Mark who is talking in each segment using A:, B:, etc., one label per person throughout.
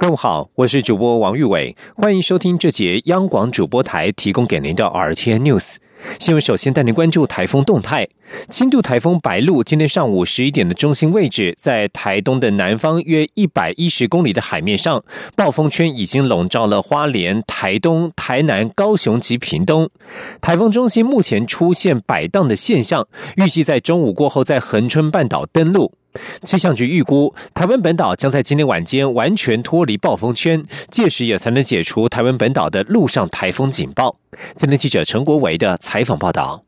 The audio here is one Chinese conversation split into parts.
A: 各位好，我是主播王玉伟，欢迎收听这节央广主播台提供给您的 R T N News 新闻。首先带您关注台风动态。轻度台风白露今天上午十一点的中心位置在台东的南方约一百一十公里的海面上，暴风圈已经笼罩了花莲、台东、台南、高雄及屏东。台风中心目前出现摆荡的现象，预计在中午过后在恒春半岛登陆。气象局预估，台湾本岛将在今天晚间完全脱离暴风圈，届时也才能解除台湾本岛的陆上台风警报。今天记者陈国维的采访报道。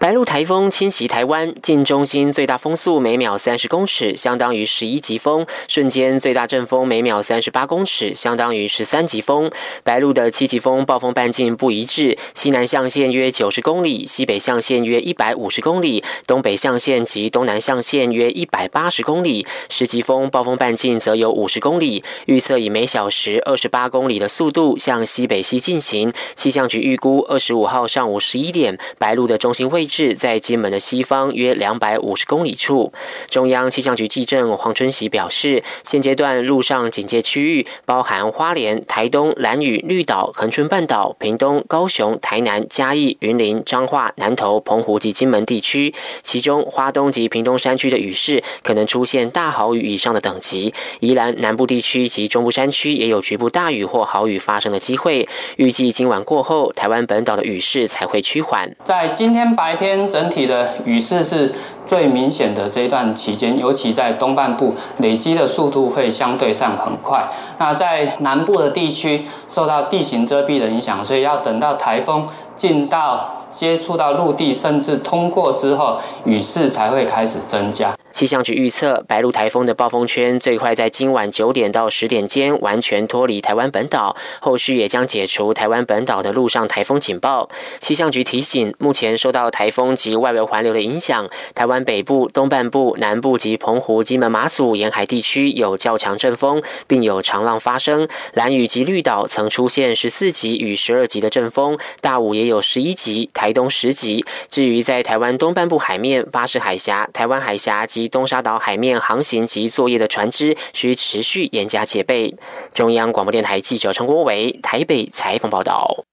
B: 白鹿台风侵袭台湾，近中心最大风速每秒三十公尺，相当于十一级风；瞬间最大阵风每秒三十八公尺，相当于十三级风。白鹿的七级风暴风半径不一致，西南象限约九十公里，西北象限约一百五十公里，东北象限及东南象限约一百八十公里。十级风暴风半径则有五十公里，预测以每小时二十八公里的速度向西北西进行。气象局预估，二十五号上午十一点，白鹿的中心位是在金门的西方约两百五十公里处。中央气象局记者黄春喜表示，现阶段陆上警戒区域包含花莲、台东、兰屿、绿岛、恒春半岛、屏东、高雄、台南、嘉义、云林、彰化、南投、澎湖及金门地区。其中，花东及屏东山区的雨势可能出现大豪雨以上的等级。宜兰南部地区及中部山区也有局部大雨或豪雨发生的机会。预计今晚过后，台湾本岛的雨势才会趋缓。
C: 在今天白。天整体的雨势是最明显的这一段期间，尤其在东半部累积的速度会相对上很快。那在南部的地区受到地形遮蔽的影响，所以要等到台风进到接触到陆地，甚至通过之后，雨势才会开始增加。
B: 气象局预测，白鹿台风的暴风圈最快在今晚九点到十点间完全脱离台湾本岛，后续也将解除台湾本岛的陆上台风警报。气象局提醒，目前受到台风及外围环流的影响，台湾北部、东半部、南部及澎湖、金门、马祖沿海地区有较强阵风，并有长浪发生。蓝屿及绿岛曾出现十四级与十二级的阵风，大武也有十一级，台东十级。至于在台湾东半部海面、巴士海峡、台湾海峡及东沙岛海面航行及作业的船只需持续严加戒备。中央广播电台记者陈国伟台北采访报道。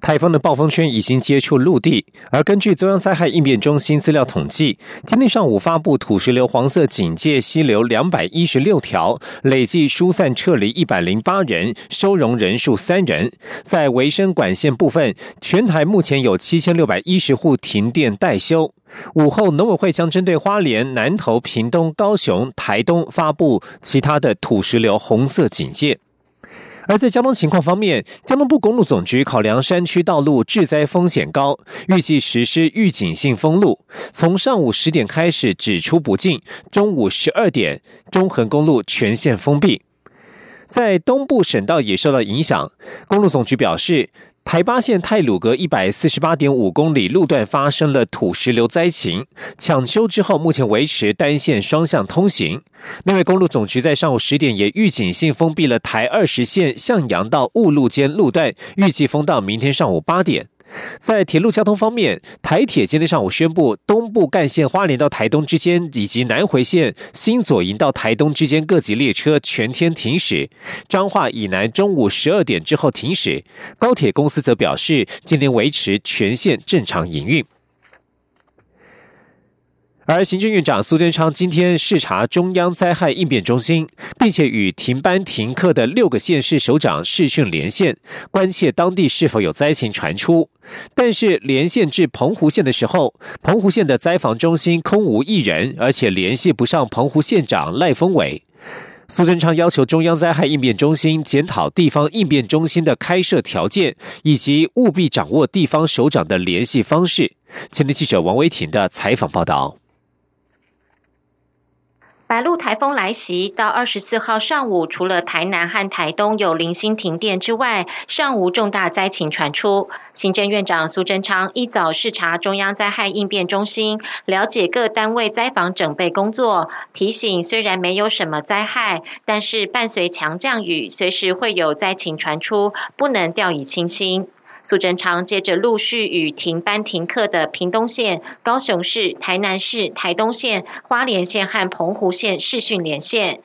A: 台风的暴风圈已经接触陆地，而根据中央灾害应变中心资料统计，今天上午发布土石流黄色警戒溪流两百一十六条，累计疏散撤离一百零八人，收容人数三人。在维生管线部分，全台目前有七千六百一十户停电待修。午后，农委会将针对花莲、南投、屏东、高雄、台东发布其他的土石流红色警戒。而在交通情况方面，交通部公路总局考量山区道路致灾风险高，预计实施预警性封路，从上午十点开始只出不进，中午十二点中横公路全线封闭。在东部省道也受到影响，公路总局表示。台八线泰鲁阁一百四十八点五公里路段发生了土石流灾情，抢修之后，目前维持单线双向通行。另外，公路总局在上午十点也预警性封闭了台二十线向阳到雾路间路段，预计封到明天上午八点。在铁路交通方面，台铁今天上午宣布，东部干线花莲到台东之间，以及南回线新左营到台东之间各级列车全天停驶；彰化以南中午十二点之后停驶。高铁公司则表示，今天维持全线正常营运。而行政院长苏贞昌今天视察中央灾害应变中心，并且与停班停课的六个县市首长视讯连线，关切当地是否有灾情传出。但是连线至澎湖县的时候，澎湖县的灾防中心空无一人，而且联系不上澎湖县长赖峰伟。苏贞昌要求中央灾害应变中心检讨地方应变中心的开设条件，以及务必掌握地方首长的联系方式。前天记者王维婷的采访报道。
D: 白鹿台风来袭，到二十四号上午，除了台南和台东有零星停电之外，尚无重大灾情传出。行政院长苏贞昌一早视察中央灾害应变中心，了解各单位灾防准备工作，提醒虽然没有什么灾害，但是伴随强降雨，随时会有灾情传出，不能掉以轻心。苏贞昌接着陆续与停班停课的屏东县、高雄市、台南市、台东县、花莲县和澎湖县视讯连线。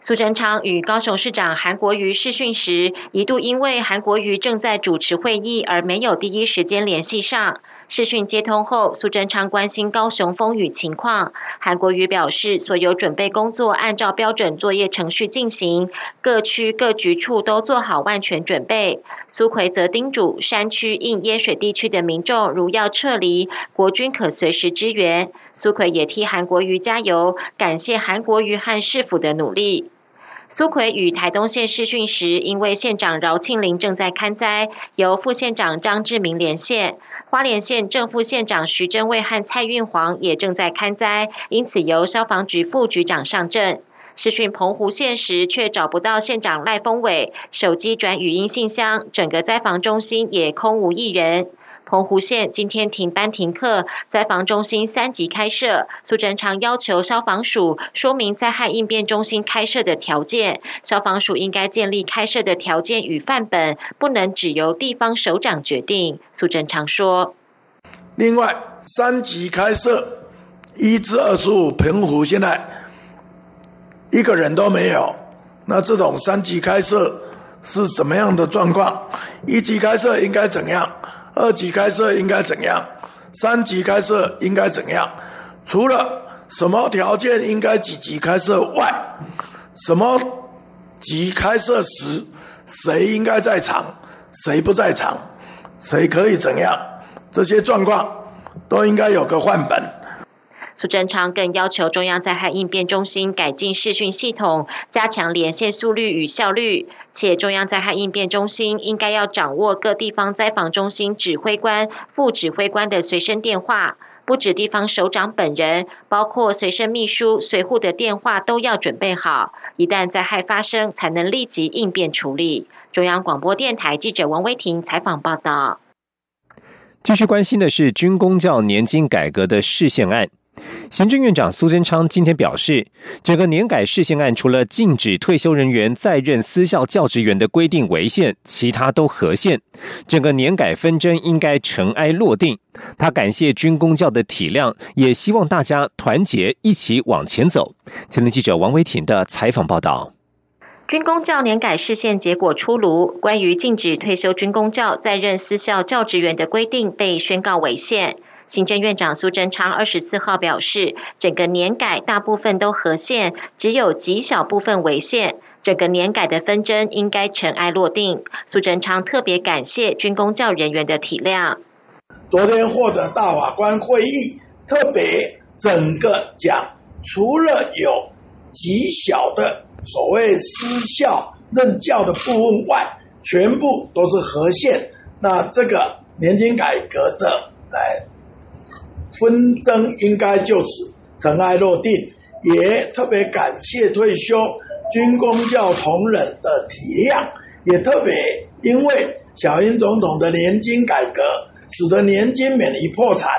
D: 苏贞昌与高雄市长韩国瑜视讯时，一度因为韩国瑜正在主持会议而没有第一时间联系上。视讯接通后，苏贞昌关心高雄风雨情况。韩国瑜表示，所有准备工作按照标准作业程序进行，各区各局处都做好万全准备。苏奎则叮嘱山区应淹水地区的民众，如要撤离，国军可随时支援。苏奎也替韩国瑜加油，感谢韩国瑜和市府的努力。苏奎与台东县试训时，因为县长饶庆林正在看灾，由副县长张志明连线；花莲县正副县长徐贞卫和蔡运煌也正在看灾，因此由消防局副局长上阵。试训澎湖县时，却找不到县长赖峰伟，手机转语音信箱，整个灾防中心也空无一人。澎湖县今天停班停课，灾防中心三级开设。苏贞昌要求消防署说明灾害应变中心开设的条件，消防署应该建立开设的条件与范本，不能只由地方首长决定。苏贞昌说：“
E: 另外，三级开设一至二十五，澎湖现在一个人都没有。那这种三级开设是怎么样的状况？一级开设应该怎样？”二级开设应该怎样？三级开设应该怎样？除了什么条件应该几级开设外，什么级开设时谁应该在场，谁不在场，谁可以怎样？这些状况都应该有个范本。
D: 苏贞昌更要求中央灾害应变中心改进视讯系统，加强连线速率与效率。且中央灾害应变中心应该要掌握各地方灾防中心指挥官、副指挥官的随身电话，不止地方首长本人，包括随身秘书、随护的电话都要准备好。一旦灾害发生，才能立即应变处理。中央广播电台记者王威婷采访报道。
A: 继续关心的是军工教年金改革的视线案。行政院长苏贞昌今天表示，整个年改事宪案除了禁止退休人员在任私校教职员的规定违宪，其他都合宪。整个年改纷争应该尘埃落定。他感谢军工教的体谅，也希望大家团结一起往前走。前天记者王维婷的采访报道：
D: 军工教年改事宪结果出炉，关于禁止退休军工教在任私校教职员的规定被宣告违宪。行政院长苏贞昌二十四号表示，整个年改大部分都和宪，只有极小部分违宪。整个年改的纷争应该尘埃落定。苏贞昌特别感谢军工教人员的体谅。
E: 昨天获得大法官会议特别整个讲，除了有极小的所谓私校任教的部分外，全部都是合宪。那这个年金改革的。纷争应该就此尘埃落定，也特别感谢退休军工教同仁的体谅，也特别因为小英总统的年金改革，使得年金免于破产，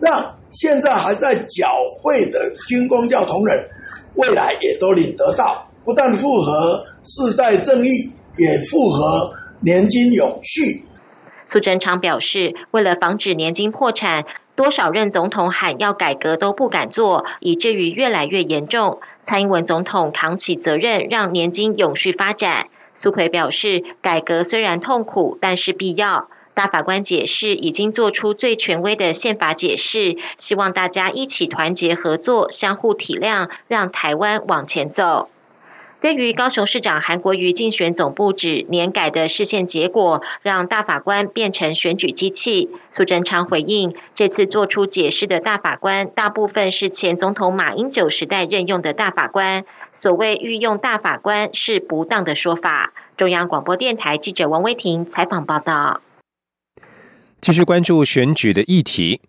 E: 让现在还在缴费的军工教同仁，未来也都领得到，不但符合世代正义，也符合年金永续。
D: 苏贞昌表示，为了防止年金破产。多少任总统喊要改革都不敢做，以至于越来越严重。蔡英文总统扛起责任，让年金永续发展。苏奎表示，改革虽然痛苦，但是必要。大法官解释已经做出最权威的宪法解释，希望大家一起团结合作，相互体谅，让台湾往前走。对于高雄市长韩国瑜竞选总部指年改的视线结果，让大法官变成选举机器，苏贞昌回应，这次做出解释的大法官，大部分是前总统马英九时代任用的大法官，所谓御用大法官是不当的说法。中央广播电台记者王威婷采访报道。
A: 继续关注选举的议题。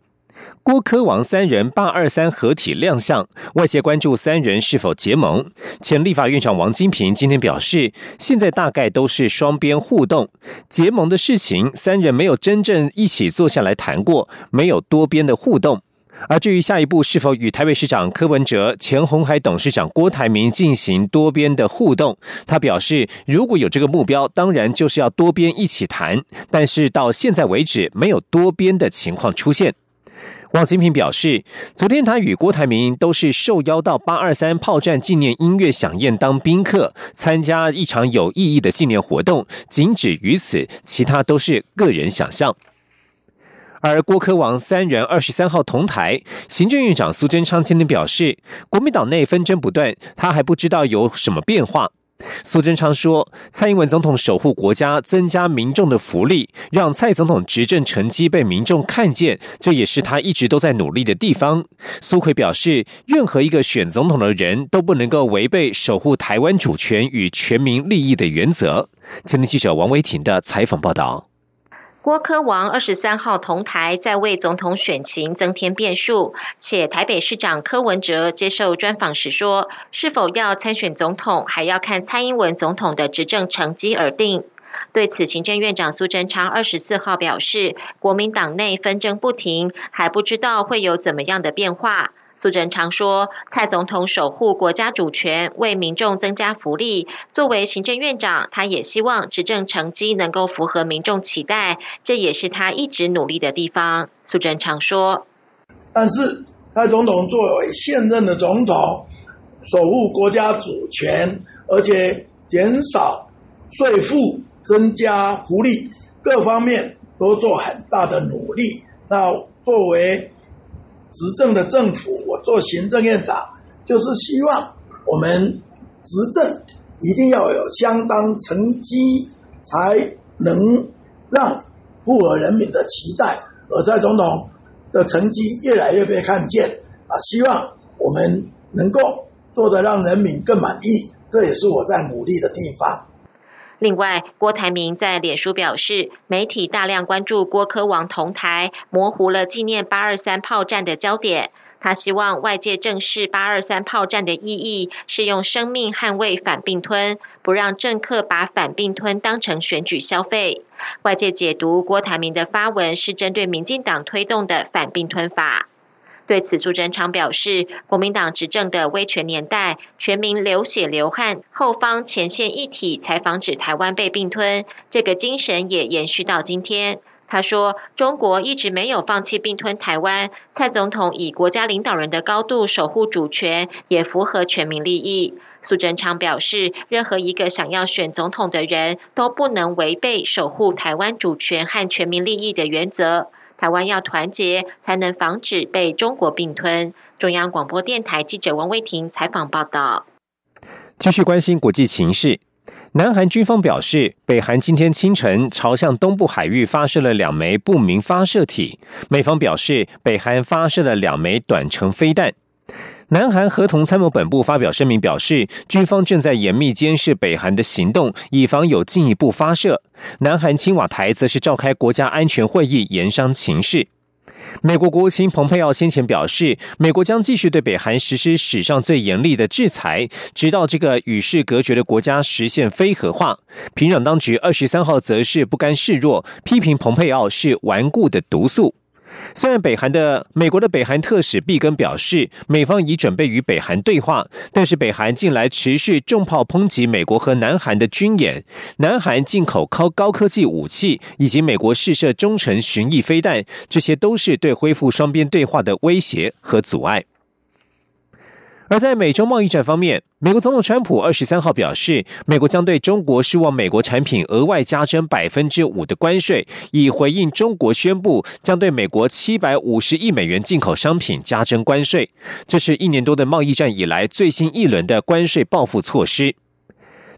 A: 郭科王三人八二三合体亮相，外界关注三人是否结盟。前立法院长王金平今天表示，现在大概都是双边互动，结盟的事情三人没有真正一起坐下来谈过，没有多边的互动。而至于下一步是否与台北市长柯文哲、前红海董事长郭台铭进行多边的互动，他表示，如果有这个目标，当然就是要多边一起谈。但是到现在为止，没有多边的情况出现。王金平表示，昨天他与郭台铭都是受邀到八二三炮战纪念音乐响宴当宾客，参加一场有意义的纪念活动，仅止于此，其他都是个人想象。而郭科王三人二十三号同台，行政院长苏贞昌今天表示，国民党内纷争不断，他还不知道有什么变化。苏贞昌说，蔡英文总统守护国家，增加民众的福利，让蔡总统执政成绩被民众看见，这也是他一直都在努力的地方。苏奎表示，任何一个选总统的人都不能够违背守护台湾主权与全民利益的原则。前天记者王维婷的采访报道。
D: 郭科王二十三号同台，在为总统选情增添变数。且台北市长柯文哲接受专访时说，是否要参选总统，还要看蔡英文总统的执政成绩而定。对此，行政院长苏贞昌二十四号表示，国民党内纷争不停，还不知道会有怎么样的变化。苏贞昌说：“蔡总统守护国家主权，为民众增加福利。作为行政院长，他也希望执政成绩能够符合民众期待，这也是他一直努力的地方。”苏贞昌说：“
E: 但是蔡总统作为现任的总统，守护国家主权，而且减少税负、增加福利，各方面都做很大的努力。那作为……”执政的政府，我做行政院长，就是希望我们执政一定要有相当成绩，才能让符合人民的期待。而蔡总统的成绩越来越被看见啊，希望我们能够做得让人民更满意，这也是我在努力的地方。
D: 另外，郭台铭在脸书表示，媒体大量关注郭科王同台，模糊了纪念八二三炮战的焦点。他希望外界正视八二三炮战的意义，是用生命捍卫反并吞，不让政客把反并吞当成选举消费。外界解读郭台铭的发文是针对民进党推动的反并吞法。对此，苏贞昌表示，国民党执政的威权年代，全民流血流汗，后方前线一体，才防止台湾被并吞。这个精神也延续到今天。他说，中国一直没有放弃并吞台湾。蔡总统以国家领导人的高度守护主权，也符合全民利益。苏贞昌表示，任何一个想要选总统的人都不能违背守护台湾主权和全民利益的原则。台湾要团结，才能防止被中国并吞。中央广播电台记者王威婷采访报道。
A: 继续关心国际情势，南韩军方表示，北韩今天清晨朝向东部海域发射了两枚不明发射体。美方表示，北韩发射了两枚短程飞弹。南韩合同参谋本部发表声明表示，军方正在严密监视北韩的行动，以防有进一步发射。南韩青瓦台则是召开国家安全会议，研商情势。美国国务卿蓬佩奥先前表示，美国将继续对北韩实施史上最严厉的制裁，直到这个与世隔绝的国家实现非核化。平壤当局二十三号则是不甘示弱，批评蓬佩奥是顽固的毒素。虽然北韩的美国的北韩特使毕根表示，美方已准备与北韩对话，但是北韩近来持续重炮抨击美国和南韩的军演，南韩进口高高科技武器，以及美国试射中程巡弋飞弹，这些都是对恢复双边对话的威胁和阻碍。而在美洲贸易战方面，美国总统川普二十三号表示，美国将对中国输往美国产品额外加征百分之五的关税，以回应中国宣布将对美国七百五十亿美元进口商品加征关税。这是一年多的贸易战以来最新一轮的关税报复措施。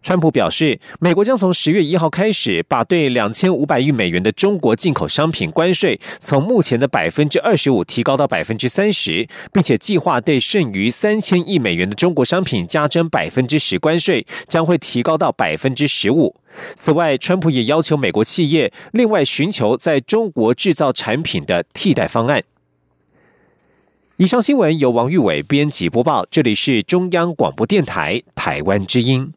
A: 川普表示，美国将从十月一号开始，把对两千五百亿美元的中国进口商品关税从目前的百分之二十五提高到百分之三十，并且计划对剩余三千亿美元的中国商品加征百分之十关税，将会提高到百分之十五。此外，川普也要求美国企业另外寻求在中国制造产品的替代方案。以上新闻由王玉伟编辑播报，这里是中央广播电台台湾之音。